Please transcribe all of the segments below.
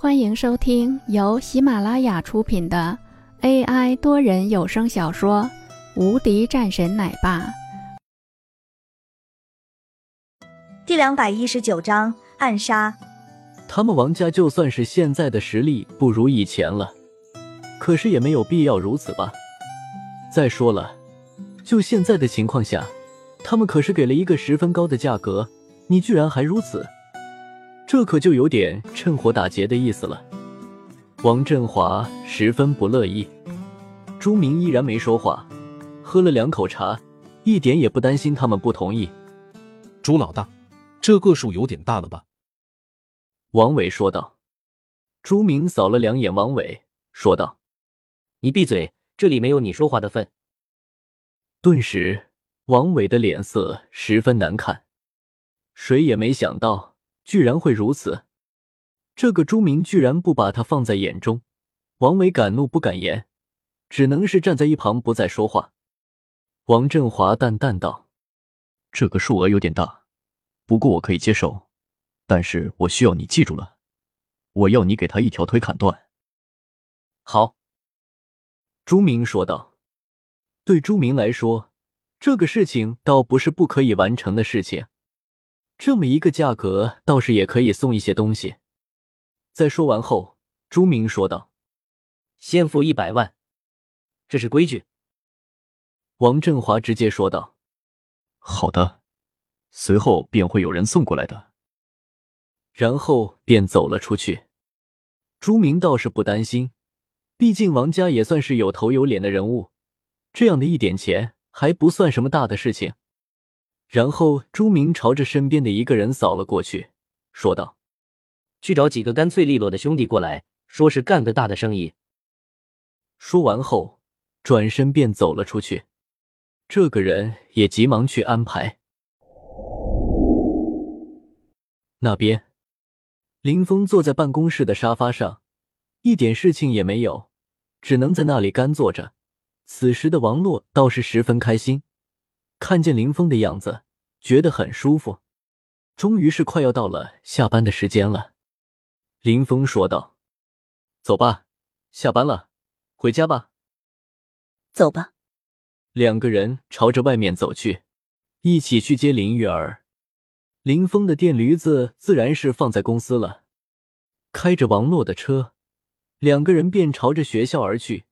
欢迎收听由喜马拉雅出品的 AI 多人有声小说《无敌战神奶爸》第两百一十九章暗杀。他们王家就算是现在的实力不如以前了，可是也没有必要如此吧？再说了，就现在的情况下，他们可是给了一个十分高的价格，你居然还如此！这可就有点趁火打劫的意思了。王振华十分不乐意，朱明依然没说话，喝了两口茶，一点也不担心他们不同意。朱老大，这个数有点大了吧？王伟说道。朱明扫了两眼王伟，说道：“你闭嘴，这里没有你说话的份。”顿时，王伟的脸色十分难看。谁也没想到。居然会如此！这个朱明居然不把他放在眼中，王伟敢怒不敢言，只能是站在一旁不再说话。王振华淡淡道：“这个数额有点大，不过我可以接受，但是我需要你记住了，我要你给他一条腿砍断。”好，朱明说道。对朱明来说，这个事情倒不是不可以完成的事情。这么一个价格，倒是也可以送一些东西。在说完后，朱明说道：“先付一百万，这是规矩。”王振华直接说道：“好的，随后便会有人送过来的。”然后便走了出去。朱明倒是不担心，毕竟王家也算是有头有脸的人物，这样的一点钱还不算什么大的事情。然后，朱明朝着身边的一个人扫了过去，说道：“去找几个干脆利落的兄弟过来，说是干个大的生意。”说完后，转身便走了出去。这个人也急忙去安排。那边，林峰坐在办公室的沙发上，一点事情也没有，只能在那里干坐着。此时的王洛倒是十分开心。看见林峰的样子，觉得很舒服。终于是快要到了下班的时间了，林峰说道：“走吧，下班了，回家吧。”走吧。两个人朝着外面走去，一起去接林玉儿。林峰的电驴子自然是放在公司了，开着王洛的车，两个人便朝着学校而去。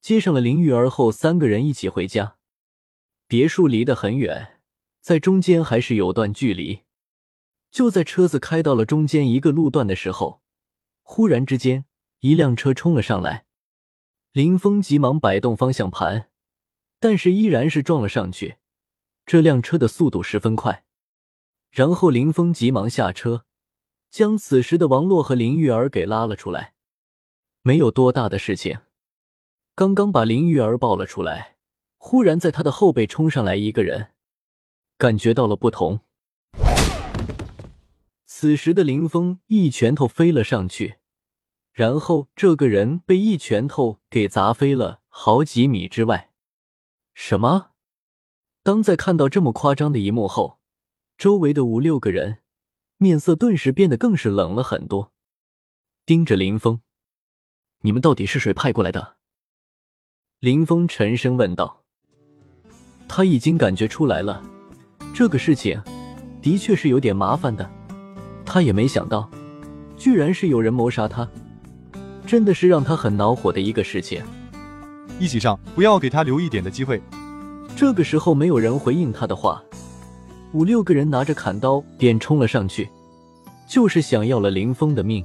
接上了林玉儿后，三个人一起回家。别墅离得很远，在中间还是有段距离。就在车子开到了中间一个路段的时候，忽然之间，一辆车冲了上来。林峰急忙摆动方向盘，但是依然是撞了上去。这辆车的速度十分快，然后林峰急忙下车，将此时的王洛和林玉儿给拉了出来。没有多大的事情，刚刚把林玉儿抱了出来。忽然，在他的后背冲上来一个人，感觉到了不同。此时的林峰一拳头飞了上去，然后这个人被一拳头给砸飞了好几米之外。什么？当在看到这么夸张的一幕后，周围的五六个人面色顿时变得更是冷了很多，盯着林峰：“你们到底是谁派过来的？”林峰沉声问道。他已经感觉出来了，这个事情的确是有点麻烦的。他也没想到，居然是有人谋杀他，真的是让他很恼火的一个事情。一起上，不要给他留一点的机会。这个时候没有人回应他的话，五六个人拿着砍刀便冲了上去，就是想要了林峰的命。